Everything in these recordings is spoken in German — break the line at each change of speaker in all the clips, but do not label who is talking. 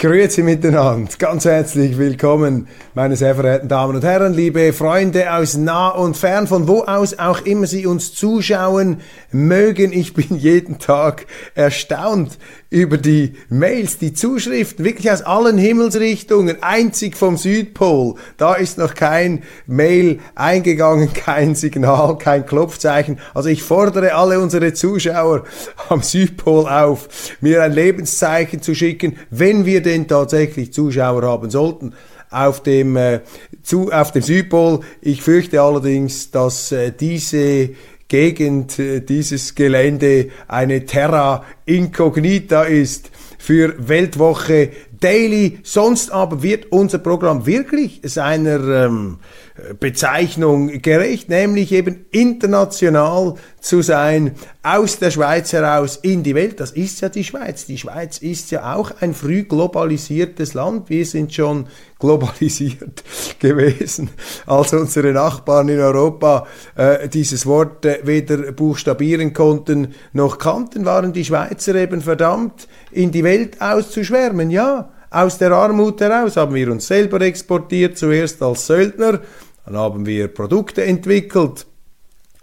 Grüezi miteinander, ganz herzlich willkommen, meine sehr verehrten Damen und Herren, liebe Freunde aus nah und fern, von wo aus auch immer Sie uns zuschauen mögen. Ich bin jeden Tag erstaunt über die Mails, die Zuschriften, wirklich aus allen Himmelsrichtungen, einzig vom Südpol. Da ist noch kein Mail eingegangen, kein Signal, kein Klopfzeichen. Also ich fordere alle unsere Zuschauer am Südpol auf, mir ein Lebenszeichen zu schicken, wenn wir denn tatsächlich Zuschauer haben sollten auf dem, äh, zu, auf dem Südpol. Ich fürchte allerdings, dass äh, diese Gegend, äh, dieses Gelände eine Terra Incognita ist für Weltwoche Daily. Sonst aber wird unser Programm wirklich seiner ähm, Bezeichnung gerecht, nämlich eben international zu sein, aus der Schweiz heraus in die Welt. Das ist ja die Schweiz. Die Schweiz ist ja auch ein früh globalisiertes Land. Wir sind schon globalisiert gewesen, als unsere Nachbarn in Europa äh, dieses Wort äh, weder buchstabieren konnten noch kannten, waren die Schweizer eben verdammt, in die Welt auszuschwärmen. Ja, aus der Armut heraus haben wir uns selber exportiert, zuerst als Söldner, dann haben wir Produkte entwickelt,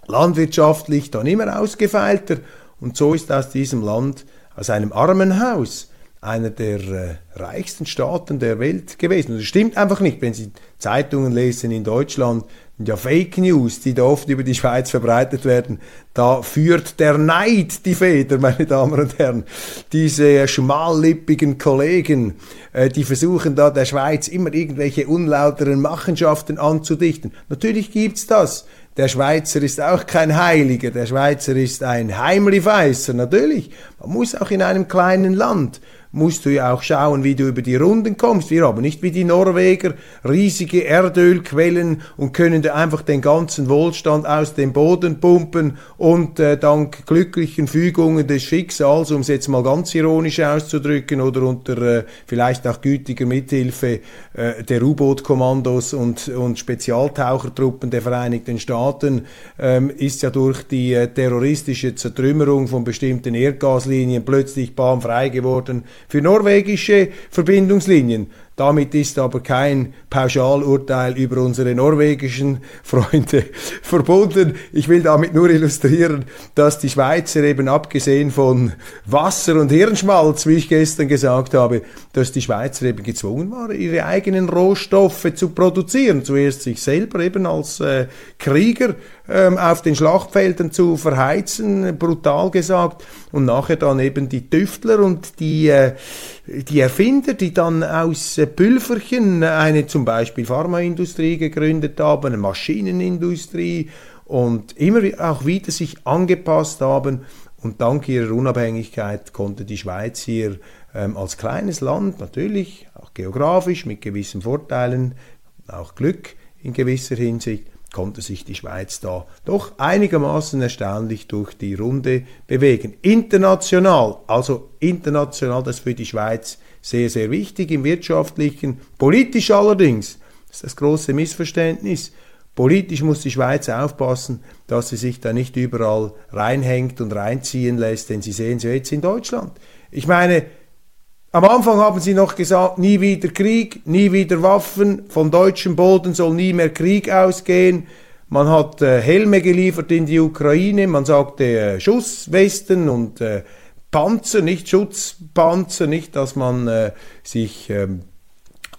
landwirtschaftlich dann immer ausgefeilter und so ist aus diesem Land, aus einem Armenhaus, einer der äh, reichsten Staaten der Welt gewesen. Und das stimmt einfach nicht. Wenn Sie Zeitungen lesen in Deutschland, ja Fake News, die da oft über die Schweiz verbreitet werden, da führt der Neid die Feder, meine Damen und Herren. Diese schmallippigen Kollegen, äh, die versuchen da der Schweiz immer irgendwelche unlauteren Machenschaften anzudichten. Natürlich gibt's das. Der Schweizer ist auch kein Heiliger, der Schweizer ist ein Heimlichweisser, natürlich. Man muss auch in einem kleinen Land musst du ja auch schauen, wie du über die Runden kommst. Wir haben nicht wie die Norweger riesige Erdölquellen und können da einfach den ganzen Wohlstand aus dem Boden pumpen und äh, dank glücklichen Fügungen des Schicksals, um es jetzt mal ganz ironisch auszudrücken, oder unter äh, vielleicht auch gütiger Mithilfe äh, der U-Boot-Kommandos und, und Spezialtauchertruppen der Vereinigten Staaten, ähm, ist ja durch die äh, terroristische Zertrümmerung von bestimmten Erdgaslinien plötzlich bahnfrei geworden für norwegische Verbindungslinien. Damit ist aber kein Pauschalurteil über unsere norwegischen Freunde verbunden. Ich will damit nur illustrieren, dass die Schweizer eben abgesehen von Wasser und Hirnschmalz, wie ich gestern gesagt habe, dass die Schweizer eben gezwungen waren, ihre eigenen Rohstoffe zu produzieren. Zuerst sich selber eben als äh, Krieger ähm, auf den Schlachtfeldern zu verheizen, brutal gesagt, und nachher dann eben die Tüftler und die, äh, die Erfinder, die dann aus äh, Pülferchen eine zum Beispiel Pharmaindustrie gegründet haben, eine Maschinenindustrie und immer auch wieder sich angepasst haben. Und dank ihrer Unabhängigkeit konnte die Schweiz hier ähm, als kleines Land natürlich, auch geografisch mit gewissen Vorteilen, auch Glück in gewisser Hinsicht, konnte sich die Schweiz da doch einigermaßen erstaunlich durch die Runde bewegen. International, also international, das ist für die Schweiz sehr, sehr wichtig im wirtschaftlichen, politisch allerdings, das ist das große Missverständnis, Politisch muss die Schweiz aufpassen, dass sie sich da nicht überall reinhängt und reinziehen lässt, denn Sie sehen sie jetzt in Deutschland. Ich meine, am Anfang haben sie noch gesagt, nie wieder Krieg, nie wieder Waffen, von deutschem Boden soll nie mehr Krieg ausgehen. Man hat äh, Helme geliefert in die Ukraine, man sagte äh, Schusswesten und äh, Panzer, nicht Schutzpanzer, nicht, dass man äh, sich ähm,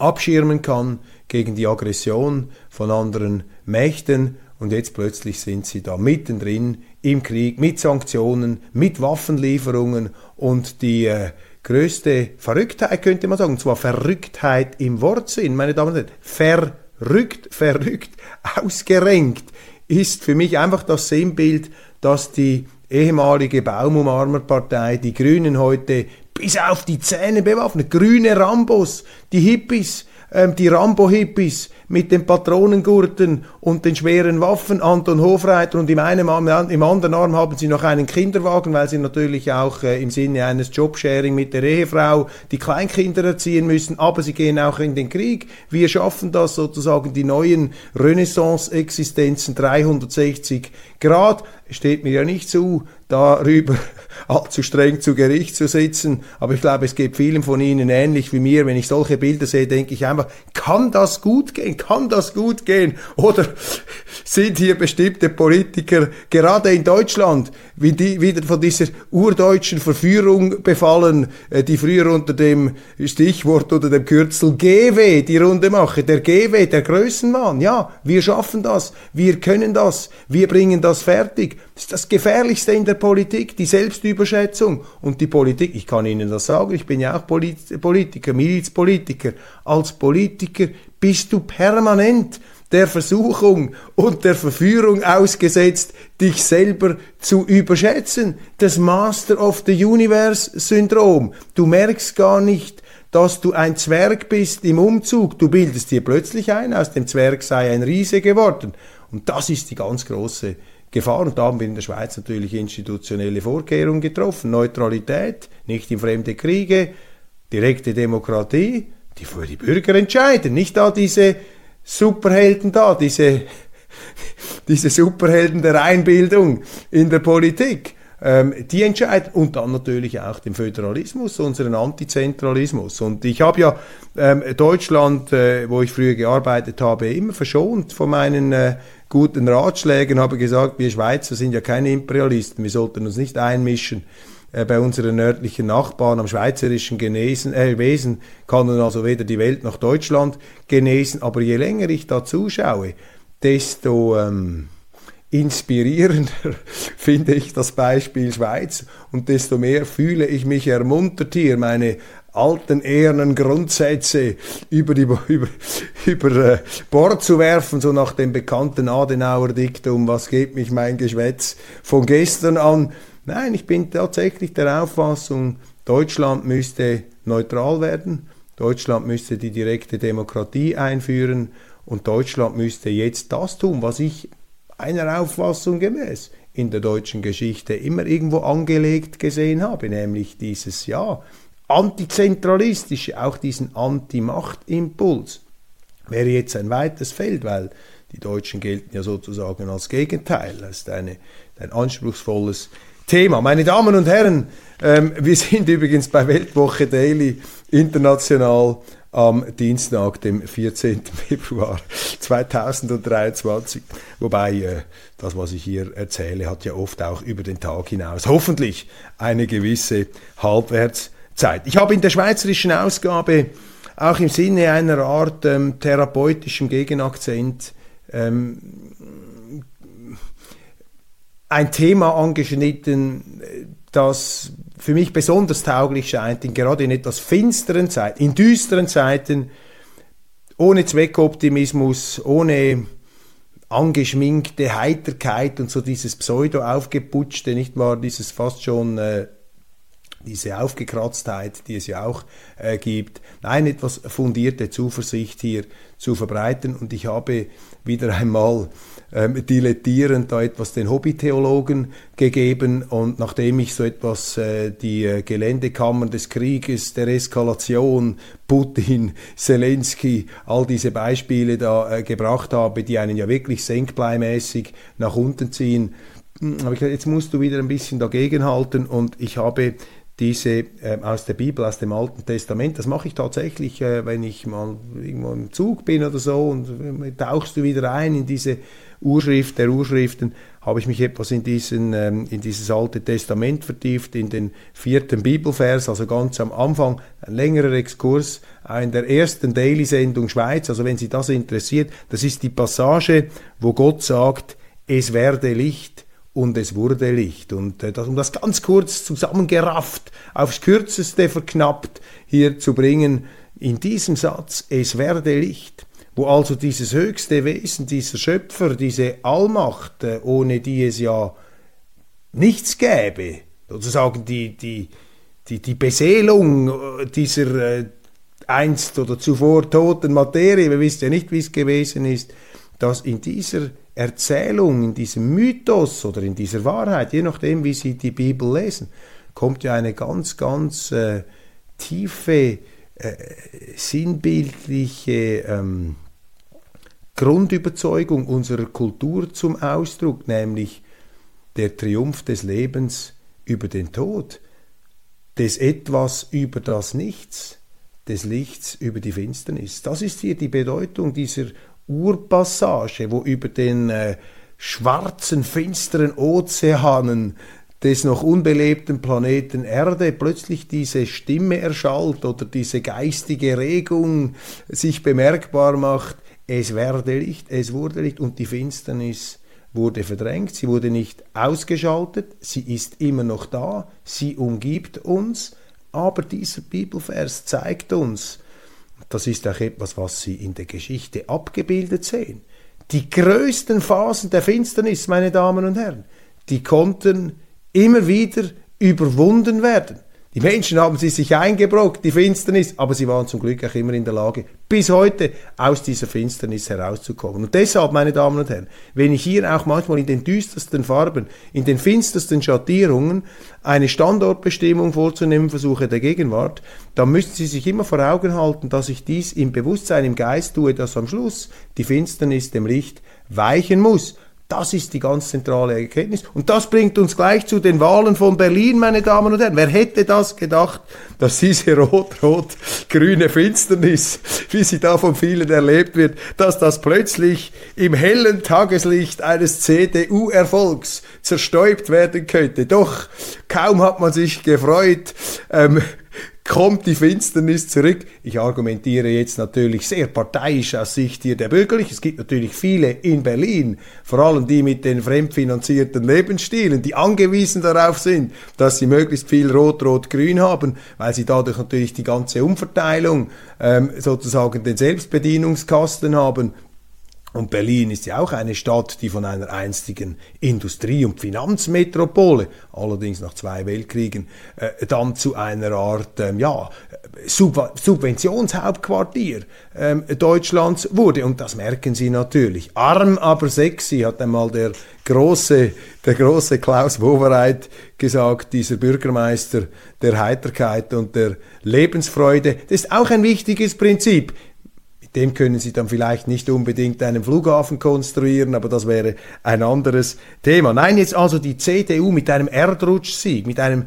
abschirmen kann gegen die Aggression von anderen Mächten. Und jetzt plötzlich sind sie da mittendrin im Krieg mit Sanktionen, mit Waffenlieferungen und die äh, größte Verrücktheit, könnte man sagen, und zwar Verrücktheit im Wortsinn, meine Damen und Herren, verrückt, verrückt, ausgerenkt, ist für mich einfach das Sinnbild, dass die ehemalige Baumumarmerpartei, die Grünen heute bis auf die Zähne bewaffnet, grüne Rambos, die Hippies, ähm, die Rambo-Hippies mit den Patronengurten und den schweren Waffen, Anton Hofreiter, und im, einen Arm, im anderen Arm haben sie noch einen Kinderwagen, weil sie natürlich auch äh, im Sinne eines Jobsharing mit der Ehefrau die Kleinkinder erziehen müssen, aber sie gehen auch in den Krieg. Wir schaffen das sozusagen, die neuen Renaissance-Existenzen 360 Grad. Steht mir ja nicht zu, darüber allzu streng zu Gericht zu sitzen. Aber ich glaube, es geht vielen von Ihnen ähnlich wie mir. Wenn ich solche Bilder sehe, denke ich einfach, kann das gut gehen? Kann das gut gehen? Oder sind hier bestimmte Politiker, gerade in Deutschland, wie die, wieder von dieser urdeutschen Verführung befallen, äh, die früher unter dem Stichwort oder dem Kürzel GW die Runde mache. Der GW, der Größenwahn. Ja, wir schaffen das. Wir können das. Wir bringen das fertig. Das ist das Gefährlichste in der Politik, die Selbstüberschätzung. Und die Politik, ich kann Ihnen das sagen, ich bin ja auch Politiker, Milizpolitiker. Als Politiker bist du permanent der Versuchung und der Verführung ausgesetzt, dich selber zu überschätzen. Das Master of the Universe Syndrom. Du merkst gar nicht, dass du ein Zwerg bist im Umzug. Du bildest dir plötzlich ein, aus dem Zwerg sei ein Riese geworden. Und das ist die ganz große Gefahr. Und da haben wir in der Schweiz natürlich institutionelle Vorkehrungen getroffen. Neutralität, nicht in fremde Kriege, direkte Demokratie, die für die Bürger entscheiden. Nicht da diese Superhelden da, diese, diese Superhelden der Einbildung in der Politik. Ähm, die entscheiden und dann natürlich auch den Föderalismus, unseren Antizentralismus. Und ich habe ja ähm, Deutschland, äh, wo ich früher gearbeitet habe, immer verschont von meinen äh, guten Ratschlägen, habe gesagt, wir Schweizer sind ja keine Imperialisten, wir sollten uns nicht einmischen äh, bei unseren nördlichen Nachbarn am schweizerischen Genesen, äh, Wesen kann nun also weder die Welt noch Deutschland genesen, aber je länger ich da zuschaue, desto ähm, inspirierender finde ich das Beispiel Schweiz und desto mehr fühle ich mich ermuntert hier, meine alten ehernen Grundsätze über, die, über, über äh, Bord zu werfen, so nach dem bekannten Adenauer Diktum, was geht mich mein Geschwätz von gestern an. Nein, ich bin tatsächlich der Auffassung, Deutschland müsste neutral werden, Deutschland müsste die direkte Demokratie einführen und Deutschland müsste jetzt das tun, was ich einer Auffassung gemäß in der deutschen Geschichte immer irgendwo angelegt gesehen habe, nämlich dieses Ja, antizentralistische, auch diesen Anti-Macht-Impuls, wäre jetzt ein weites Feld, weil die Deutschen gelten ja sozusagen als Gegenteil. Das ist eine, ein anspruchsvolles Thema. Meine Damen und Herren, ähm, wir sind übrigens bei Weltwoche Daily international am Dienstag, dem 14. Februar 2023. Wobei äh, das, was ich hier erzähle, hat ja oft auch über den Tag hinaus hoffentlich eine gewisse Halbwerts Zeit. Ich habe in der schweizerischen Ausgabe auch im Sinne einer Art ähm, therapeutischem Gegenakzent ähm, ein Thema angeschnitten, das für mich besonders tauglich scheint, in gerade in etwas finsteren Zeiten, in düsteren Zeiten, ohne Zweckoptimismus, ohne angeschminkte Heiterkeit und so dieses Pseudo-aufgeputschte, nicht wahr, dieses fast schon äh, diese Aufgekratztheit, die es ja auch äh, gibt, nein, etwas fundierte Zuversicht hier zu verbreiten. Und ich habe wieder einmal ähm, dilettierend da etwas den Hobbytheologen gegeben. Und nachdem ich so etwas äh, die äh, Geländekammern des Krieges, der Eskalation, Putin, Zelensky, all diese Beispiele da äh, gebracht habe, die einen ja wirklich senkbleimäßig nach unten ziehen, hm, habe ich gesagt, jetzt musst du wieder ein bisschen dagegenhalten und ich habe diese äh, aus der Bibel, aus dem Alten Testament. Das mache ich tatsächlich, äh, wenn ich mal irgendwo im Zug bin oder so und äh, tauchst du wieder ein in diese Urschrift der Urschriften, habe ich mich etwas in, diesen, ähm, in dieses Alte Testament vertieft, in den vierten Bibelvers, also ganz am Anfang, ein längerer Exkurs in der ersten Daily-Sendung Schweiz, also wenn Sie das interessiert, das ist die Passage, wo Gott sagt, es werde Licht und es wurde Licht. Und äh, das, um das ganz kurz zusammengerafft, aufs kürzeste verknappt hier zu bringen, in diesem Satz, es werde Licht. wo also dieses höchste Wesen, dieser Schöpfer, diese Allmacht, äh, ohne die es ja nichts gäbe, sozusagen die, die, die, die Beseelung äh, dieser einst oder zuvor toten Materie, wir wissen ja nicht, wie es gewesen ist, dass in dieser Erzählung, in diesem Mythos oder in dieser Wahrheit, je nachdem, wie Sie die Bibel lesen, kommt ja eine ganz, ganz äh, tiefe, äh, sinnbildliche ähm, Grundüberzeugung unserer Kultur zum Ausdruck, nämlich der Triumph des Lebens über den Tod, des Etwas über das Nichts, des Lichts über die Finsternis. Das ist hier die Bedeutung dieser Urpassage, wo über den äh, schwarzen, finsteren Ozeanen des noch unbelebten Planeten Erde plötzlich diese Stimme erschallt oder diese geistige Regung sich bemerkbar macht, es werde Licht, es wurde Licht und die Finsternis wurde verdrängt, sie wurde nicht ausgeschaltet, sie ist immer noch da, sie umgibt uns, aber dieser Bibelvers zeigt uns, das ist auch etwas, was Sie in der Geschichte abgebildet sehen. Die größten Phasen der Finsternis, meine Damen und Herren, die konnten immer wieder überwunden werden. Die Menschen haben sie sich eingebrockt, die Finsternis, aber sie waren zum Glück auch immer in der Lage, bis heute aus dieser Finsternis herauszukommen. Und deshalb, meine Damen und Herren, wenn ich hier auch manchmal in den düstersten Farben, in den finstersten Schattierungen eine Standortbestimmung vorzunehmen versuche der Gegenwart, dann müssen Sie sich immer vor Augen halten, dass ich dies im Bewusstsein, im Geist tue, dass am Schluss die Finsternis dem Licht weichen muss. Das ist die ganz zentrale Erkenntnis. Und das bringt uns gleich zu den Wahlen von Berlin, meine Damen und Herren. Wer hätte das gedacht, dass diese rot-rot-grüne Finsternis, wie sie da von vielen erlebt wird, dass das plötzlich im hellen Tageslicht eines CDU-Erfolgs zerstäubt werden könnte. Doch kaum hat man sich gefreut, ähm, kommt die Finsternis zurück. Ich argumentiere jetzt natürlich sehr parteiisch aus Sicht hier der Bürgerlichen. Es gibt natürlich viele in Berlin, vor allem die mit den fremdfinanzierten Lebensstilen, die angewiesen darauf sind, dass sie möglichst viel Rot-Rot-Grün haben, weil sie dadurch natürlich die ganze Umverteilung ähm, sozusagen den Selbstbedienungskasten haben. Und Berlin ist ja auch eine Stadt, die von einer einstigen Industrie- und Finanzmetropole, allerdings nach zwei Weltkriegen, äh, dann zu einer Art ähm, ja, Sub Subventionshauptquartier ähm, Deutschlands wurde. Und das merken Sie natürlich. Arm, aber sexy, hat einmal der große, der große Klaus Wowereit gesagt, dieser Bürgermeister der Heiterkeit und der Lebensfreude. Das ist auch ein wichtiges Prinzip dem können Sie dann vielleicht nicht unbedingt einen Flughafen konstruieren, aber das wäre ein anderes Thema. Nein, jetzt also die CDU mit einem Erdrutschsieg, mit einem,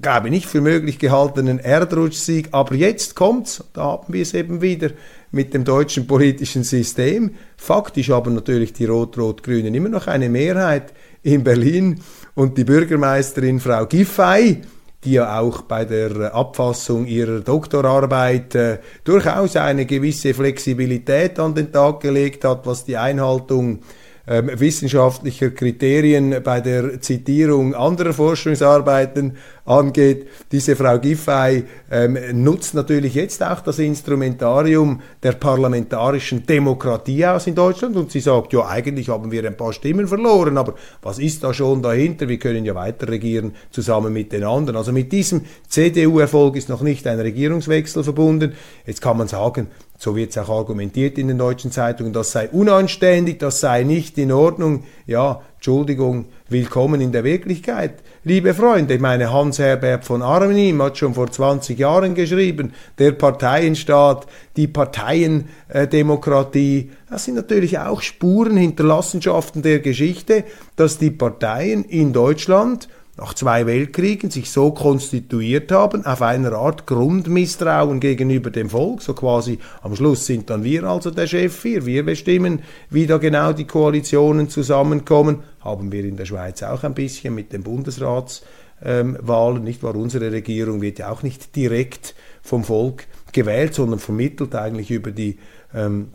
glaube ich, nicht für möglich gehaltenen Erdrutschsieg, aber jetzt kommt's, da haben wir es eben wieder mit dem deutschen politischen System. Faktisch haben natürlich die Rot-Rot-Grünen immer noch eine Mehrheit in Berlin und die Bürgermeisterin Frau Giffey, die ja auch bei der Abfassung ihrer Doktorarbeit äh, durchaus eine gewisse Flexibilität an den Tag gelegt hat, was die Einhaltung ähm, wissenschaftlicher Kriterien bei der Zitierung anderer Forschungsarbeiten angeht. Diese Frau Giffey ähm, nutzt natürlich jetzt auch das Instrumentarium der parlamentarischen Demokratie aus in Deutschland und sie sagt, ja, eigentlich haben wir ein paar Stimmen verloren, aber was ist da schon dahinter? Wir können ja weiter regieren zusammen mit den anderen. Also mit diesem CDU-Erfolg ist noch nicht ein Regierungswechsel verbunden. Jetzt kann man sagen, so wird es auch argumentiert in den deutschen Zeitungen, das sei unanständig, das sei nicht in Ordnung. Ja, Entschuldigung, willkommen in der Wirklichkeit. Liebe Freunde, meine Hans Herbert von Arnim hat schon vor 20 Jahren geschrieben, der Parteienstaat, die Parteiendemokratie, das sind natürlich auch Spuren, Hinterlassenschaften der Geschichte, dass die Parteien in Deutschland nach zwei Weltkriegen sich so konstituiert haben, auf einer Art Grundmisstrauen gegenüber dem Volk, so quasi am Schluss sind dann wir also der Chef hier, wir bestimmen, wie da genau die Koalitionen zusammenkommen, haben wir in der Schweiz auch ein bisschen mit den Bundesratswahlen, nicht wahr? Unsere Regierung wird ja auch nicht direkt vom Volk gewählt, sondern vermittelt eigentlich über die ähm,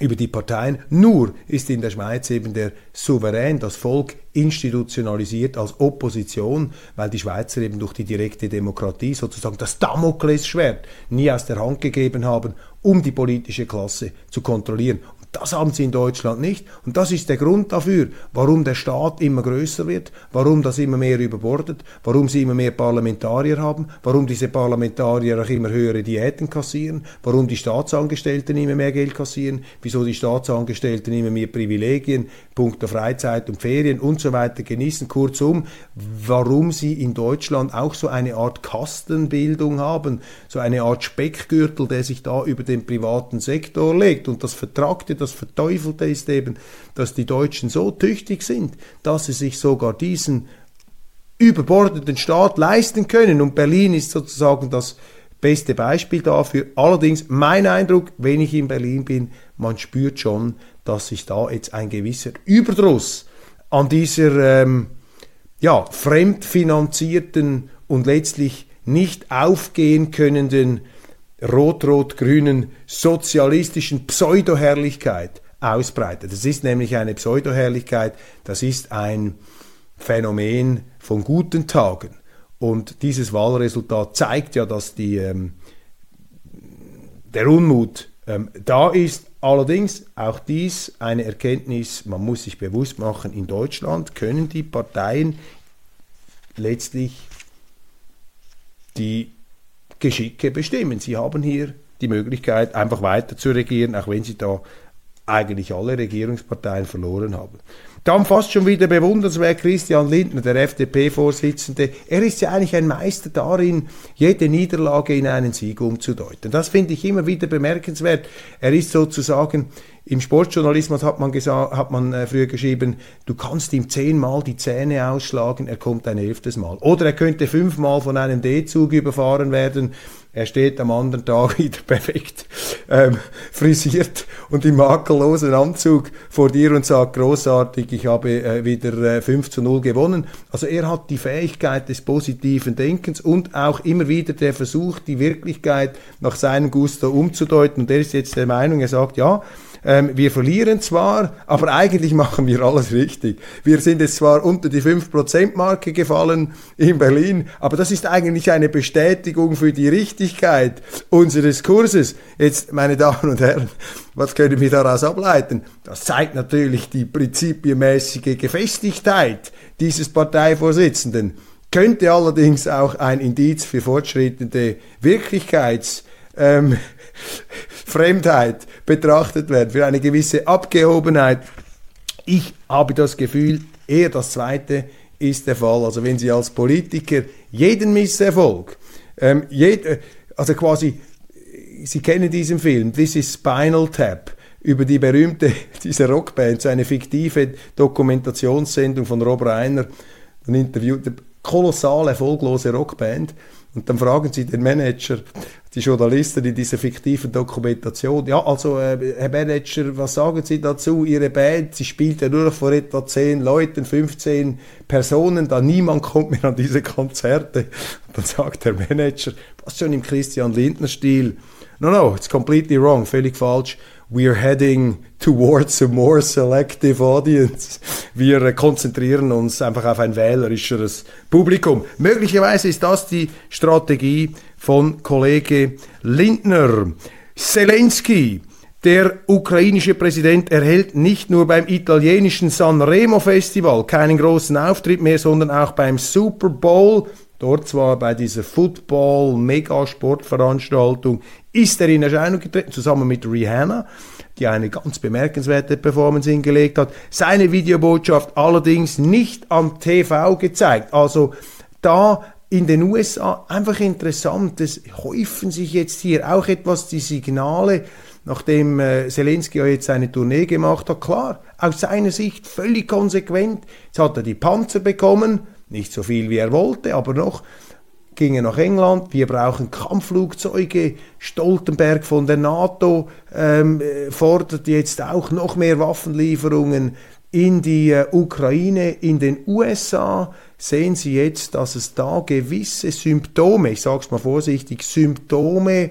über die Parteien. Nur ist in der Schweiz eben der Souverän, das Volk, institutionalisiert als Opposition, weil die Schweizer eben durch die direkte Demokratie sozusagen das Damoklesschwert nie aus der Hand gegeben haben um die politische Klasse zu kontrollieren. Das haben sie in Deutschland nicht. Und das ist der Grund dafür, warum der Staat immer größer wird, warum das immer mehr überbordet, warum sie immer mehr Parlamentarier haben, warum diese Parlamentarier auch immer höhere Diäten kassieren, warum die Staatsangestellten immer mehr Geld kassieren, wieso die Staatsangestellten immer mehr Privilegien, punkto Freizeit und Ferien und so weiter genießen. Kurzum, warum sie in Deutschland auch so eine Art Kastenbildung haben, so eine Art Speckgürtel, der sich da über den privaten Sektor legt. Und das vertragte das Verteufelte ist eben, dass die Deutschen so tüchtig sind, dass sie sich sogar diesen überbordeten Staat leisten können. Und Berlin ist sozusagen das beste Beispiel dafür. Allerdings mein Eindruck, wenn ich in Berlin bin, man spürt schon, dass sich da jetzt ein gewisser Überdruss an dieser ähm, ja, fremdfinanzierten und letztlich nicht aufgehen könnenden rot-rot-grünen sozialistischen Pseudoherrlichkeit ausbreitet. Das ist nämlich eine Pseudoherrlichkeit, das ist ein Phänomen von guten Tagen. Und dieses Wahlresultat zeigt ja, dass die, ähm, der Unmut ähm, da ist. Allerdings auch dies eine Erkenntnis, man muss sich bewusst machen, in Deutschland können die Parteien letztlich die Geschicke bestimmen. Sie haben hier die Möglichkeit, einfach weiter zu regieren, auch wenn sie da eigentlich alle Regierungsparteien verloren haben. Dann fast schon wieder bewundernswert Christian Lindner, der FDP-Vorsitzende. Er ist ja eigentlich ein Meister darin, jede Niederlage in einen Sieg umzudeuten. Das finde ich immer wieder bemerkenswert. Er ist sozusagen im Sportjournalismus hat man, gesagt, hat man äh, früher geschrieben, du kannst ihm zehnmal die Zähne ausschlagen, er kommt ein elftes Mal. Oder er könnte fünfmal von einem D-Zug überfahren werden, er steht am anderen Tag wieder perfekt ähm, frisiert und im makellosen Anzug vor dir und sagt großartig, ich habe äh, wieder äh, 5 zu 0 gewonnen. Also er hat die Fähigkeit des positiven Denkens und auch immer wieder der Versuch, die Wirklichkeit nach seinem Gusto umzudeuten. Und er ist jetzt der Meinung, er sagt, ja, ähm, wir verlieren zwar, aber eigentlich machen wir alles richtig. Wir sind jetzt zwar unter die 5%-Marke gefallen in Berlin, aber das ist eigentlich eine Bestätigung für die Richtigkeit unseres Kurses. Jetzt, meine Damen und Herren, was können wir daraus ableiten? Das zeigt natürlich die prinzipienmäßige Gefestigkeit dieses Parteivorsitzenden könnte allerdings auch ein Indiz für fortschrittende Wirklichkeits- ähm, Fremdheit betrachtet werden, für eine gewisse Abgehobenheit. Ich habe das Gefühl, eher das Zweite ist der Fall. Also wenn Sie als Politiker jeden Misserfolg, ähm, jed, äh, also quasi, Sie kennen diesen Film, This is Spinal Tap, über die berühmte, diese Rockband, so eine fiktive Dokumentationssendung von Rob Reiner, ein Interview, eine kolossale, erfolglose Rockband. Und dann fragen sie den Manager, die Journalisten in dieser fiktiven Dokumentation, ja, also äh, Herr Manager, was sagen Sie dazu? Ihre Band, sie spielt ja nur noch vor etwa 10 Leuten, 15 Personen, da niemand kommt mehr an diese Konzerte. Und dann sagt der Manager, was schon im Christian Lindner-Stil, no, no, it's completely wrong, völlig falsch we are heading towards a more selective audience. Wir konzentrieren uns einfach auf ein wählerischeres Publikum. Möglicherweise ist das die Strategie von Kollege Lindner. Zelensky, der ukrainische Präsident erhält nicht nur beim italienischen Sanremo Festival keinen großen Auftritt mehr, sondern auch beim Super Bowl Dort zwar bei dieser Football-Megasportveranstaltung ist er in Erscheinung getreten, zusammen mit Rihanna, die eine ganz bemerkenswerte Performance hingelegt hat. Seine Videobotschaft allerdings nicht am TV gezeigt. Also da in den USA einfach interessant, es häufen sich jetzt hier auch etwas die Signale, nachdem äh, Zelensky ja jetzt seine Tournee gemacht hat. Klar, aus seiner Sicht völlig konsequent. Jetzt hat er die Panzer bekommen, nicht so viel wie er wollte, aber noch ging er nach England. Wir brauchen Kampfflugzeuge. Stoltenberg von der NATO ähm, fordert jetzt auch noch mehr Waffenlieferungen in die äh, Ukraine, in den USA. Sehen Sie jetzt, dass es da gewisse Symptome, ich sage es mal vorsichtig, Symptome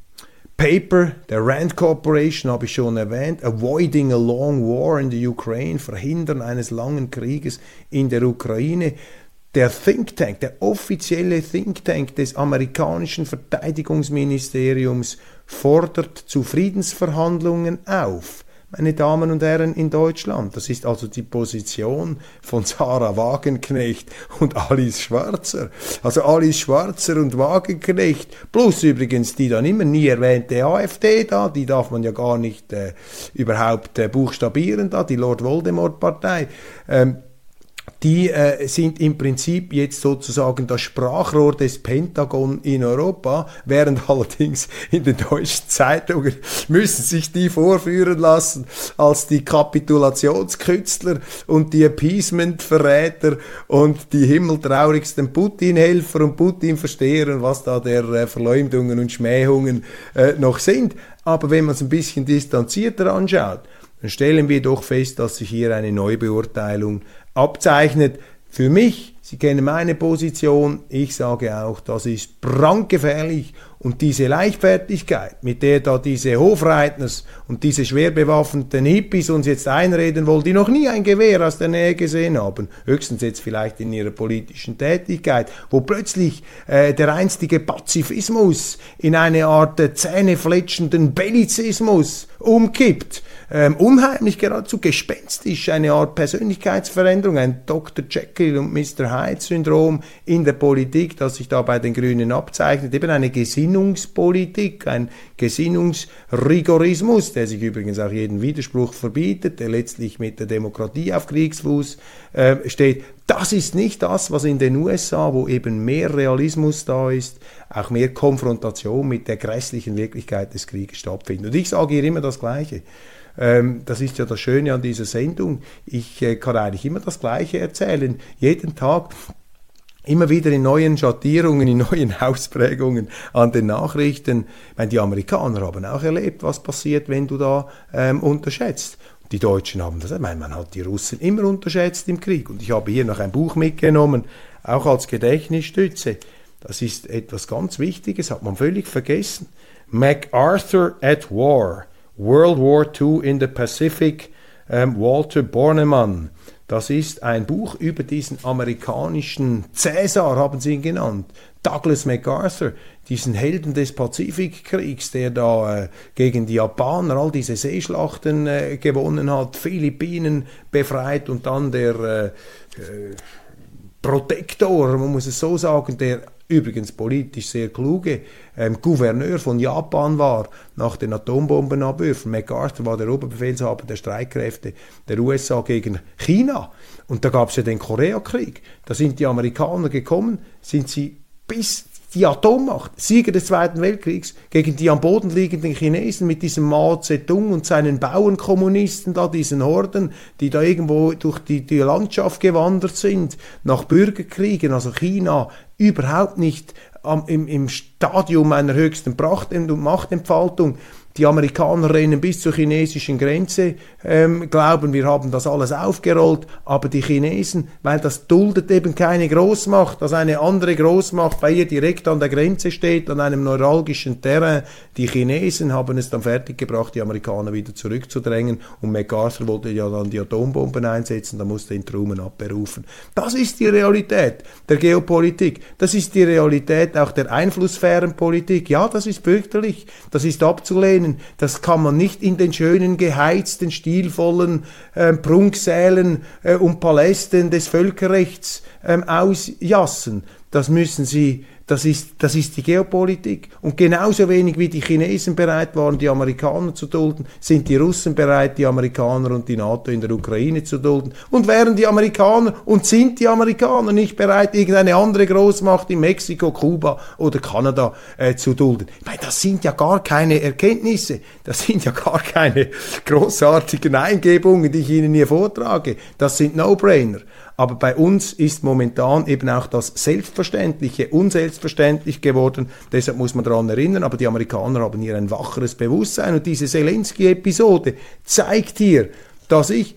Paper der Rand Corporation habe ich schon erwähnt, Avoiding a Long War in the Ukraine, Verhindern eines langen Krieges in der Ukraine. Der Think Tank, der offizielle Think Tank des amerikanischen Verteidigungsministeriums fordert zu Friedensverhandlungen auf meine Damen und Herren, in Deutschland. Das ist also die Position von Sarah Wagenknecht und Alice Schwarzer. Also Alice Schwarzer und Wagenknecht, plus übrigens die dann immer nie erwähnte AfD da, die darf man ja gar nicht äh, überhaupt äh, buchstabieren da, die Lord Voldemort Partei. Ähm, die äh, sind im Prinzip jetzt sozusagen das Sprachrohr des Pentagon in Europa, während allerdings in den deutschen Zeitungen müssen sich die vorführen lassen als die Kapitulationskünstler und die Appeasement-Verräter und die himmeltraurigsten Putin-Helfer und Putin-Versteher und was da der äh, Verleumdungen und Schmähungen äh, noch sind. Aber wenn man es ein bisschen distanzierter anschaut, dann stellen wir doch fest, dass sich hier eine Neubeurteilung abzeichnet. Für mich, Sie kennen meine Position, ich sage auch, das ist brandgefährlich und diese Leichtfertigkeit, mit der da diese Hofreitners und diese schwer bewaffneten Hippies uns jetzt einreden wollen, die noch nie ein Gewehr aus der Nähe gesehen haben, höchstens jetzt vielleicht in ihrer politischen Tätigkeit, wo plötzlich äh, der einstige Pazifismus in eine Art äh, zähnefletschenden Bellizismus umkippt, ähm, unheimlich geradezu gespenstisch, eine Art Persönlichkeitsveränderung, ein Dr. Jekyll und Mr. Hyde-Syndrom in der Politik, das sich da bei den Grünen abzeichnet, eben eine Gesinnungspolitik, ein Gesinnungsrigorismus, der sich übrigens auch jeden Widerspruch verbietet, der letztlich mit der Demokratie auf Kriegsfuß äh, steht. Das ist nicht das, was in den USA, wo eben mehr Realismus da ist, auch mehr Konfrontation mit der grässlichen Wirklichkeit des Krieges stattfindet. Und ich sage hier immer das Gleiche. Ähm, das ist ja das Schöne an dieser Sendung. Ich äh, kann eigentlich immer das Gleiche erzählen. Jeden Tag immer wieder in neuen Schattierungen, in neuen Ausprägungen an den Nachrichten. Ich meine, die Amerikaner haben auch erlebt, was passiert, wenn du da ähm, unterschätzt. Die Deutschen haben das, ich meine, man hat die Russen immer unterschätzt im Krieg. Und ich habe hier noch ein Buch mitgenommen, auch als Gedächtnisstütze. Das ist etwas ganz Wichtiges, hat man völlig vergessen. MacArthur at War. World War II in the Pacific, ähm, Walter Bornemann. Das ist ein Buch über diesen amerikanischen Cäsar, haben sie ihn genannt. Douglas MacArthur, diesen Helden des Pazifikkriegs, der da äh, gegen die Japaner all diese Seeschlachten äh, gewonnen hat, Philippinen befreit und dann der äh, äh Protektor, man muss es so sagen, der übrigens politisch sehr kluge ähm, Gouverneur von Japan war nach den Atombombenabwürfen. MacArthur war der Oberbefehlshaber der Streitkräfte der USA gegen China. Und da gab es ja den Koreakrieg. Da sind die Amerikaner gekommen, sind sie bis die Atommacht, Sieger des Zweiten Weltkriegs, gegen die am Boden liegenden Chinesen mit diesem Mao Zedong und seinen Bauernkommunisten da, diesen Horden, die da irgendwo durch die, die Landschaft gewandert sind, nach Bürgerkriegen, also China überhaupt nicht am, im, im Stadium einer höchsten Pracht- und Machtentfaltung die Amerikaner rennen bis zur chinesischen Grenze, ähm, glauben, wir haben das alles aufgerollt, aber die Chinesen, weil das duldet eben keine Großmacht, dass eine andere Großmacht bei ihr direkt an der Grenze steht, an einem neuralgischen Terrain. Die Chinesen haben es dann fertiggebracht, die Amerikaner wieder zurückzudrängen und MacArthur wollte ja dann die Atombomben einsetzen, da musste ihn Truman abberufen. Das ist die Realität der Geopolitik, das ist die Realität auch der Einflusssphärenpolitik. Ja, das ist fürchterlich, das ist abzulehnen, ablehnen. Das kann man nicht in den schönen, geheizten, stilvollen äh, Prunksälen äh, und Palästen des Völkerrechts äh, ausjassen. Das müssen sie das ist, das ist die Geopolitik. Und genauso wenig wie die Chinesen bereit waren, die Amerikaner zu dulden, sind die Russen bereit, die Amerikaner und die NATO in der Ukraine zu dulden. Und wären die Amerikaner und sind die Amerikaner nicht bereit, irgendeine andere Großmacht in Mexiko, Kuba oder Kanada äh, zu dulden? Ich meine, das sind ja gar keine Erkenntnisse. Das sind ja gar keine großartigen Eingebungen, die ich Ihnen hier vortrage. Das sind No-Brainer. Aber bei uns ist momentan eben auch das Selbstverständliche unselbstverständlich geworden. Deshalb muss man daran erinnern. Aber die Amerikaner haben hier ein wacheres Bewusstsein. Und diese Zelensky-Episode zeigt hier, dass ich,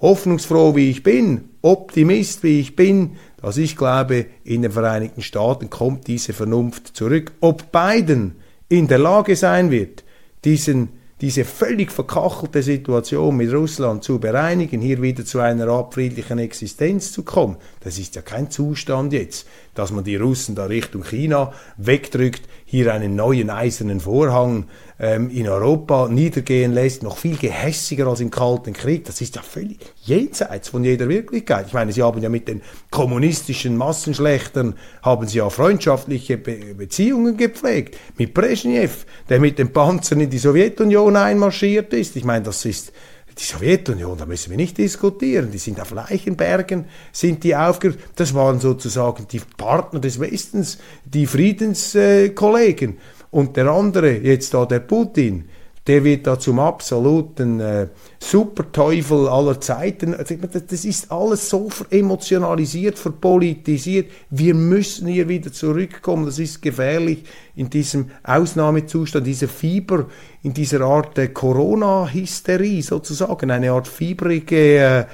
hoffnungsfroh wie ich bin, Optimist wie ich bin, dass ich glaube, in den Vereinigten Staaten kommt diese Vernunft zurück. Ob Biden in der Lage sein wird, diesen diese völlig verkachelte Situation mit Russland zu bereinigen, hier wieder zu einer Art friedlichen Existenz zu kommen, das ist ja kein Zustand jetzt, dass man die Russen da Richtung China wegdrückt, hier einen neuen eisernen Vorhang ähm, in Europa niedergehen lässt, noch viel gehässiger als im Kalten Krieg. Das ist ja völlig jenseits von jeder Wirklichkeit. Ich meine, Sie haben ja mit den kommunistischen Massenschlechtern, haben Sie ja freundschaftliche Be Beziehungen gepflegt. Mit Brezhnev, der mit den Panzern in die Sowjetunion einmarschiert ist. Ich meine, das ist die Sowjetunion, da müssen wir nicht diskutieren, die sind auf Leichenbergen, sind die aufgerüstet. Das waren sozusagen die Partner des Westens, die Friedenskollegen. Und der andere, jetzt da der Putin, der wird da zum absoluten äh, Superteufel aller Zeiten. Also, das ist alles so emotionalisiert, verpolitisiert. Wir müssen hier wieder zurückkommen. Das ist gefährlich in diesem Ausnahmezustand, dieser Fieber, in dieser Art äh, Corona-Hysterie sozusagen, eine Art fiebrige äh,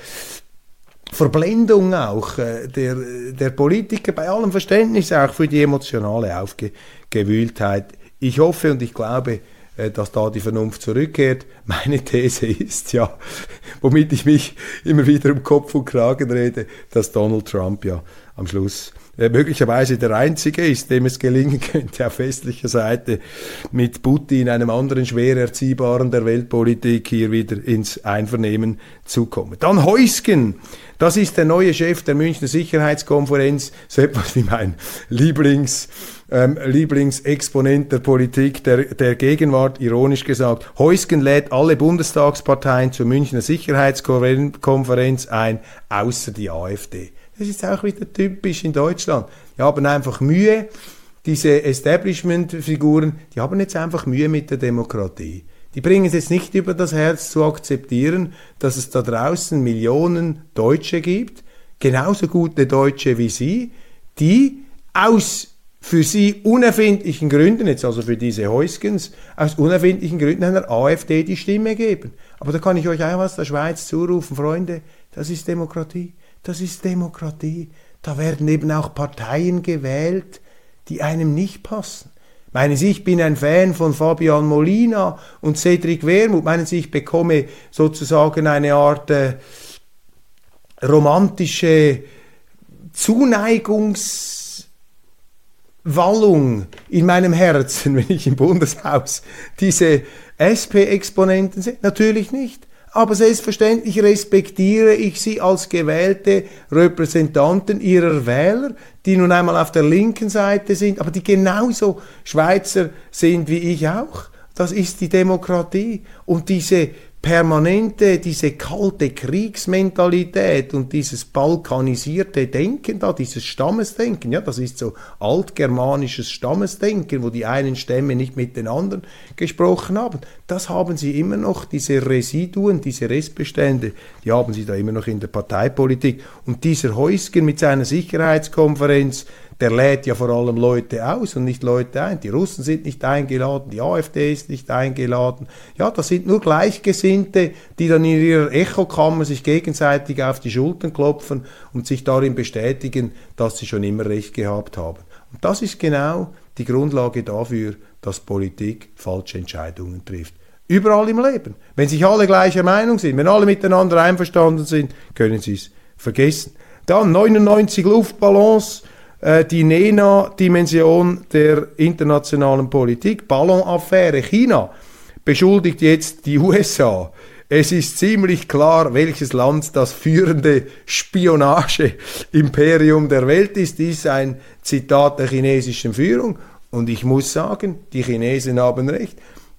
Verblendung auch äh, der, der Politiker, bei allem Verständnis auch für die emotionale Aufgewühltheit ich hoffe und ich glaube, dass da die Vernunft zurückkehrt. Meine These ist ja, womit ich mich immer wieder um Kopf und Kragen rede, dass Donald Trump ja am Schluss äh, möglicherweise der Einzige ist, dem es gelingen könnte, auf westlicher Seite mit Putin, einem anderen schwer erziehbaren der Weltpolitik, hier wieder ins Einvernehmen zu kommen. Dann Heusgen, das ist der neue Chef der Münchner Sicherheitskonferenz, so etwas wie mein Lieblings ähm, Lieblingsexponent der Politik der, der Gegenwart, ironisch gesagt. Heusgen lädt alle Bundestagsparteien zur Münchner Sicherheitskonferenz ein, außer die AfD. Das ist auch wieder typisch in Deutschland. Die haben einfach Mühe, diese Establishment-Figuren, die haben jetzt einfach Mühe mit der Demokratie. Die bringen es jetzt nicht über das Herz zu akzeptieren, dass es da draußen Millionen Deutsche gibt, genauso gute Deutsche wie sie, die aus für sie unerfindlichen Gründen, jetzt also für diese Heuskens, aus unerfindlichen Gründen einer AfD die Stimme geben. Aber da kann ich euch auch aus der Schweiz zurufen, Freunde, das ist Demokratie. Das ist Demokratie. Da werden eben auch Parteien gewählt, die einem nicht passen. Meinen Sie, ich bin ein Fan von Fabian Molina und Cedric Wermuth? Meinen Sie, ich bekomme sozusagen eine Art äh, romantische Zuneigungs Wallung in meinem Herzen, wenn ich im Bundeshaus diese SP-Exponenten sehe? Natürlich nicht. Aber selbstverständlich respektiere ich sie als gewählte Repräsentanten ihrer Wähler, die nun einmal auf der linken Seite sind, aber die genauso Schweizer sind wie ich auch. Das ist die Demokratie. Und diese permanente, diese kalte Kriegsmentalität und dieses balkanisierte Denken da, dieses Stammesdenken, ja, das ist so altgermanisches Stammesdenken, wo die einen Stämme nicht mit den anderen gesprochen haben. Das haben sie immer noch, diese Residuen, diese Restbestände, die haben sie da immer noch in der Parteipolitik. Und dieser Heusgen mit seiner Sicherheitskonferenz, der lädt ja vor allem Leute aus und nicht Leute ein. Die Russen sind nicht eingeladen, die AfD ist nicht eingeladen. Ja, das sind nur Gleichgesinnte, die dann in ihrer Echokammer sich gegenseitig auf die Schultern klopfen und sich darin bestätigen, dass sie schon immer recht gehabt haben. Und das ist genau die Grundlage dafür, dass Politik falsche Entscheidungen trifft. Überall im Leben. Wenn sich alle gleicher Meinung sind, wenn alle miteinander einverstanden sind, können sie es vergessen. Dann 99 Luftballons die NENA-Dimension der internationalen Politik, Ballonaffäre, China beschuldigt jetzt die USA. Es ist ziemlich klar, welches Land das führende Spionage-Imperium der Welt ist. Dies ist ein Zitat der chinesischen Führung. Und ich muss sagen, die Chinesen haben recht.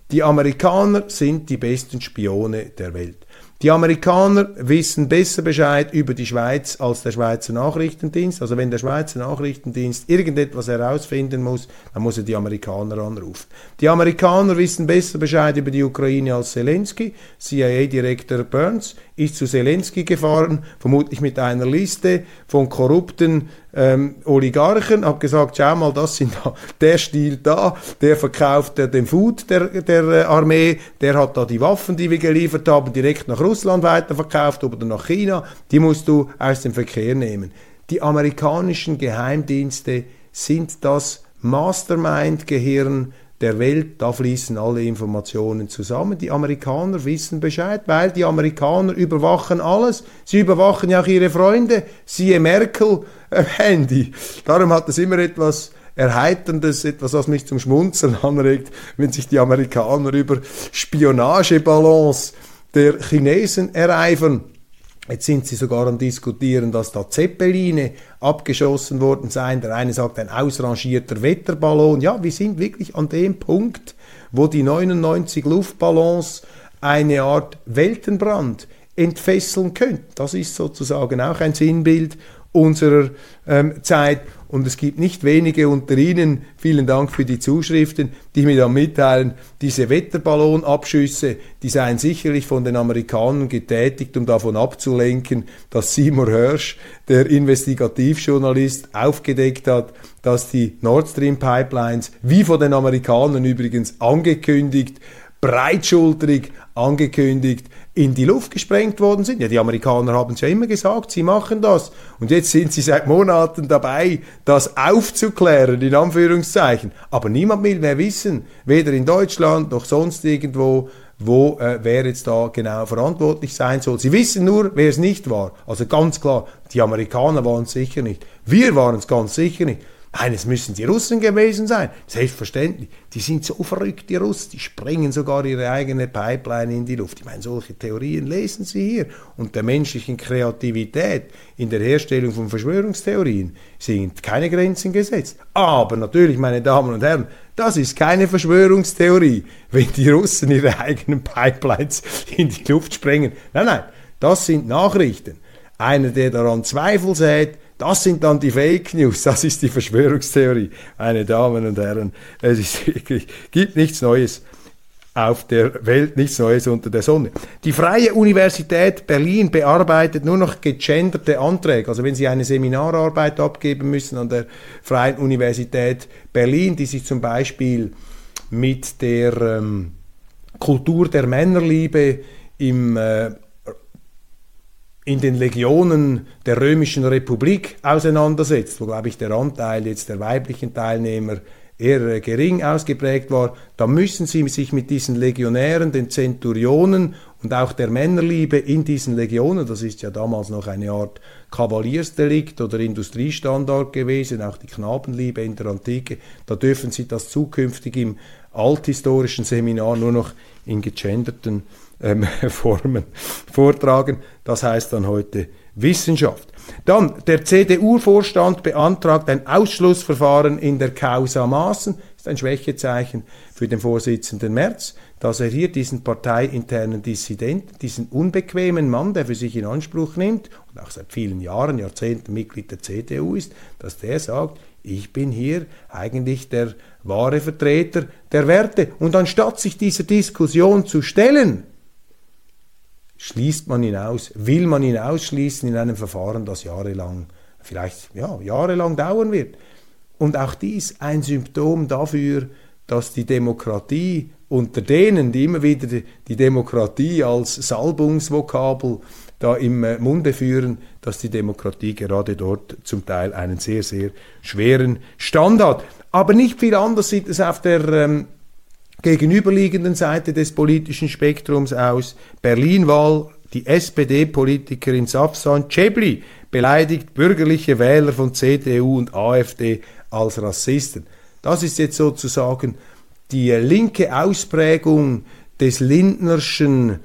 Die Amerikaner sind die besten Spione der Welt. Die Amerikaner wissen besser Bescheid über die Schweiz als der Schweizer Nachrichtendienst. Also wenn der Schweizer Nachrichtendienst irgendetwas herausfinden muss, dann muss er die Amerikaner anrufen. Die Amerikaner wissen besser Bescheid über die Ukraine als Zelensky. CIA-Direktor Burns ist zu Zelensky gefahren, vermutlich mit einer Liste von korrupten ähm, Oligarchen, habe gesagt, schau mal, das sind da, der stiehlt da, der verkauft äh, den Food der, der äh, Armee, der hat da die Waffen, die wir geliefert haben, direkt nach Russland weiterverkauft oder nach China, die musst du aus dem Verkehr nehmen. Die amerikanischen Geheimdienste sind das Mastermind-Gehirn der Welt, da fließen alle Informationen zusammen. Die Amerikaner wissen Bescheid, weil die Amerikaner überwachen alles. Sie überwachen ja auch ihre Freunde, siehe Merkel äh, Handy. Darum hat es immer etwas Erheiterndes, etwas, was mich zum Schmunzeln anregt, wenn sich die Amerikaner über Spionageballons der Chinesen ereifern. Jetzt sind sie sogar am diskutieren, dass da Zeppeline abgeschossen worden seien. Der eine sagt ein ausrangierter Wetterballon. Ja, wir sind wirklich an dem Punkt, wo die 99 Luftballons eine Art Weltenbrand entfesseln könnten. Das ist sozusagen auch ein Sinnbild unserer ähm, Zeit. Und es gibt nicht wenige unter Ihnen, vielen Dank für die Zuschriften, die mir dann mitteilen, diese Wetterballonabschüsse, die seien sicherlich von den Amerikanern getätigt, um davon abzulenken, dass Seymour Hirsch, der Investigativjournalist, aufgedeckt hat, dass die Nord Stream Pipelines, wie von den Amerikanern übrigens angekündigt, breitschultrig angekündigt, in die Luft gesprengt worden sind. Ja, die Amerikaner haben es ja immer gesagt, sie machen das. Und jetzt sind sie seit Monaten dabei, das aufzuklären, in Anführungszeichen. Aber niemand will mehr wissen, weder in Deutschland noch sonst irgendwo, wo äh, wer jetzt da genau verantwortlich sein soll. Sie wissen nur, wer es nicht war. Also ganz klar, die Amerikaner waren es sicher nicht. Wir waren es ganz sicher nicht. Nein, es müssen die Russen gewesen sein. Selbstverständlich. Die sind so verrückt, die Russen. Die sprengen sogar ihre eigene Pipeline in die Luft. Ich meine, solche Theorien lesen Sie hier. Und der menschlichen Kreativität in der Herstellung von Verschwörungstheorien sind keine Grenzen gesetzt. Aber natürlich, meine Damen und Herren, das ist keine Verschwörungstheorie, wenn die Russen ihre eigenen Pipelines in die Luft sprengen. Nein, nein, das sind Nachrichten. Einer, der daran Zweifel sät, das sind dann die Fake News, das ist die Verschwörungstheorie. Meine Damen und Herren, es ist wirklich, gibt nichts Neues auf der Welt, nichts Neues unter der Sonne. Die Freie Universität Berlin bearbeitet nur noch gegenderte Anträge. Also wenn Sie eine Seminararbeit abgeben müssen an der Freien Universität Berlin, die sich zum Beispiel mit der ähm, Kultur der Männerliebe im äh, in den Legionen der römischen Republik auseinandersetzt, wo, glaube ich, der Anteil jetzt der weiblichen Teilnehmer eher äh, gering ausgeprägt war, da müssen sie sich mit diesen Legionären, den Zenturionen und auch der Männerliebe in diesen Legionen, das ist ja damals noch eine Art Kavaliersdelikt oder Industriestandard gewesen, auch die Knabenliebe in der Antike, da dürfen sie das zukünftig im althistorischen Seminar nur noch in gegenderten ähm, Formen vortragen. Das heißt dann heute Wissenschaft. Dann, der CDU-Vorstand beantragt ein Ausschlussverfahren in der Causa Maaßen. Ist ein Schwächezeichen für den Vorsitzenden Merz, dass er hier diesen parteiinternen Dissidenten, diesen unbequemen Mann, der für sich in Anspruch nimmt und auch seit vielen Jahren, Jahrzehnten Mitglied der CDU ist, dass der sagt, ich bin hier eigentlich der wahre Vertreter der Werte. Und anstatt sich dieser Diskussion zu stellen, schließt man ihn aus, will man ihn ausschließen in einem Verfahren, das jahrelang, vielleicht ja, jahrelang dauern wird. Und auch dies ein Symptom dafür, dass die Demokratie unter denen, die immer wieder die Demokratie als Salbungsvokabel da im äh, Munde führen, dass die Demokratie gerade dort zum Teil einen sehr, sehr schweren Stand hat. Aber nicht viel anders sieht es auf der ähm, gegenüberliegenden Seite des politischen Spektrums aus. Berlin-Wahl, die SPD-Politikerin Safsan Cebli beleidigt bürgerliche Wähler von CDU und AfD als Rassisten. Das ist jetzt sozusagen die linke Ausprägung des Lindnerschen,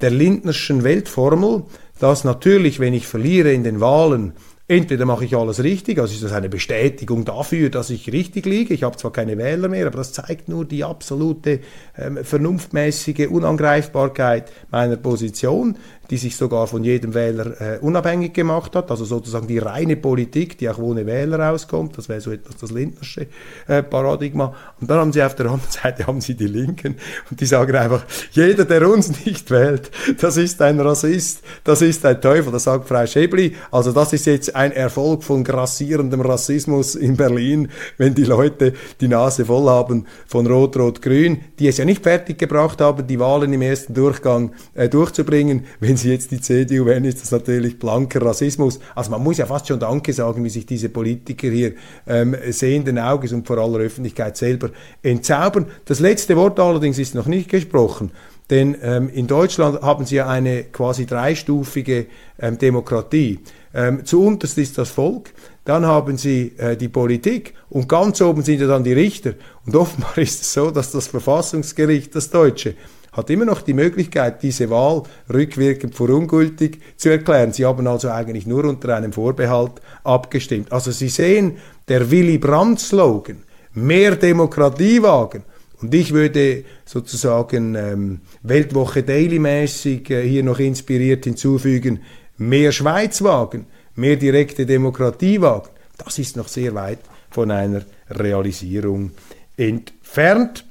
der Lindnerschen Weltformel, dass natürlich, wenn ich verliere in den Wahlen, Entweder mache ich alles richtig, also ist das eine Bestätigung dafür, dass ich richtig liege. Ich habe zwar keine Wähler mehr, aber das zeigt nur die absolute ähm, vernunftmäßige Unangreifbarkeit meiner Position die sich sogar von jedem Wähler äh, unabhängig gemacht hat, also sozusagen die reine Politik, die auch ohne Wähler auskommt, das wäre so etwas das Lindnersche äh, Paradigma. Und dann haben sie auf der anderen Seite haben sie die Linken und die sagen einfach, jeder, der uns nicht wählt, das ist ein Rassist, das ist ein Teufel, das sagt Frau Schäbli. Also das ist jetzt ein Erfolg von grassierendem Rassismus in Berlin, wenn die Leute die Nase voll haben von Rot-Rot-Grün, die es ja nicht fertiggebracht haben, die Wahlen im ersten Durchgang äh, durchzubringen, wenn Sie jetzt die CDU wählen, ist das natürlich blanker Rassismus. Also man muss ja fast schon Danke sagen, wie sich diese Politiker hier ähm, sehenden Auges und vor aller Öffentlichkeit selber entzaubern. Das letzte Wort allerdings ist noch nicht gesprochen. Denn ähm, in Deutschland haben sie ja eine quasi dreistufige ähm, Demokratie. Ähm, zuunterst ist das Volk, dann haben sie äh, die Politik und ganz oben sind ja dann die Richter. Und offenbar ist es so, dass das Verfassungsgericht, das Deutsche, hat immer noch die Möglichkeit, diese Wahl rückwirkend für ungültig zu erklären. Sie haben also eigentlich nur unter einem Vorbehalt abgestimmt. Also Sie sehen, der Willy Brandt-Slogan, mehr Demokratie wagen, und ich würde sozusagen ähm, Weltwoche Daily-mäßig äh, hier noch inspiriert hinzufügen, mehr Schweiz wagen, mehr direkte Demokratie wagen. Das ist noch sehr weit von einer Realisierung entfernt.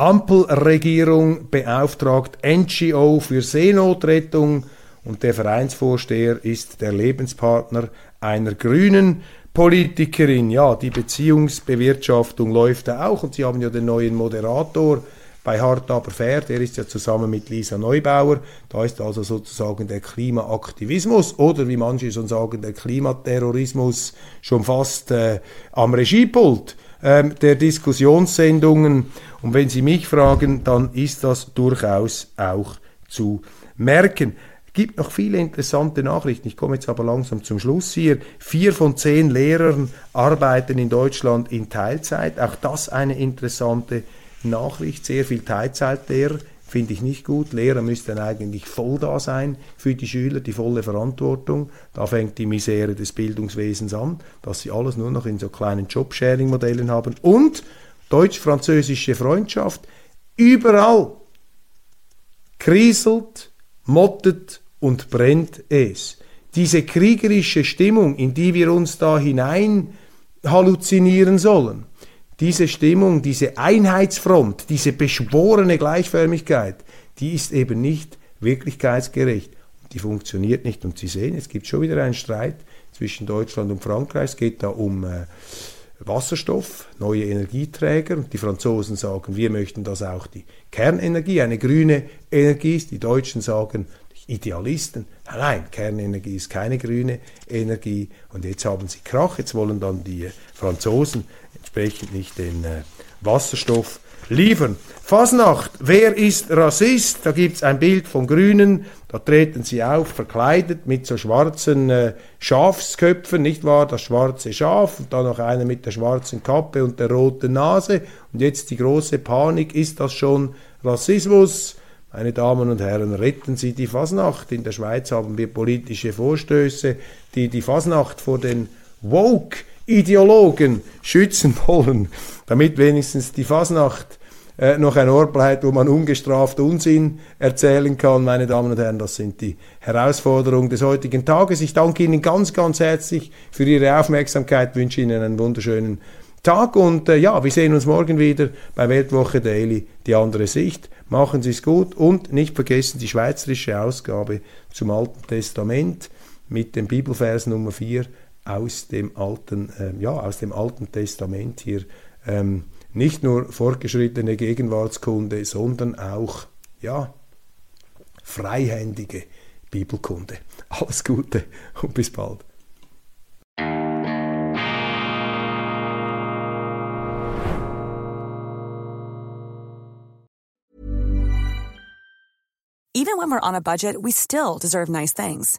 Ampelregierung beauftragt NGO für Seenotrettung und der Vereinsvorsteher ist der Lebenspartner einer grünen Politikerin. Ja, die Beziehungsbewirtschaftung läuft da auch und Sie haben ja den neuen Moderator bei Hart aber fair, der ist ja zusammen mit Lisa Neubauer. Da ist also sozusagen der Klimaaktivismus oder wie manche schon sagen, der Klimaterrorismus schon fast äh, am Regiepult ähm, der Diskussionssendungen. Und wenn Sie mich fragen, dann ist das durchaus auch zu merken. Es gibt noch viele interessante Nachrichten. Ich komme jetzt aber langsam zum Schluss hier. Vier von zehn Lehrern arbeiten in Deutschland in Teilzeit. Auch das eine interessante Nachricht. Sehr viel Teilzeitlehrer finde ich nicht gut. Lehrer müssten eigentlich voll da sein für die Schüler, die volle Verantwortung. Da fängt die Misere des Bildungswesens an, dass sie alles nur noch in so kleinen Jobsharing-Modellen haben. Und deutsch-französische Freundschaft, überall kriselt, mottet und brennt es. Diese kriegerische Stimmung, in die wir uns da hinein halluzinieren sollen, diese Stimmung, diese Einheitsfront, diese beschworene Gleichförmigkeit, die ist eben nicht wirklichkeitsgerecht. Die funktioniert nicht. Und Sie sehen, es gibt schon wieder einen Streit zwischen Deutschland und Frankreich. Es geht da um äh, Wasserstoff, neue Energieträger. Und die Franzosen sagen, wir möchten, dass auch die Kernenergie eine grüne Energie ist. Die Deutschen sagen, Idealisten, nein, nein, Kernenergie ist keine grüne Energie. Und jetzt haben sie Krach. Jetzt wollen dann die Franzosen entsprechend nicht den äh, Wasserstoff liefern. Fasnacht, wer ist Rassist? Da gibt es ein Bild von Grünen, da treten sie auf, verkleidet mit so schwarzen äh, Schafsköpfen, nicht wahr? Das schwarze Schaf und dann noch einer mit der schwarzen Kappe und der roten Nase. Und jetzt die große Panik, ist das schon Rassismus? Meine Damen und Herren, retten Sie die Fasnacht. In der Schweiz haben wir politische Vorstöße, die die Fasnacht vor den Woke Ideologen schützen wollen, damit wenigstens die Fasnacht äh, noch ein Ort bleibt, wo man ungestraft Unsinn erzählen kann. Meine Damen und Herren, das sind die Herausforderungen des heutigen Tages. Ich danke Ihnen ganz, ganz herzlich für Ihre Aufmerksamkeit, wünsche Ihnen einen wunderschönen Tag und äh, ja, wir sehen uns morgen wieder bei Weltwoche Daily, die andere Sicht. Machen Sie es gut und nicht vergessen die schweizerische Ausgabe zum Alten Testament mit dem Bibelvers Nummer 4 aus dem alten, äh, ja, aus dem Alten Testament hier ähm, nicht nur fortgeschrittene Gegenwartskunde, sondern auch ja, freihändige Bibelkunde. Alles Gute und bis bald.
Even when we're on a budget, we still deserve nice things.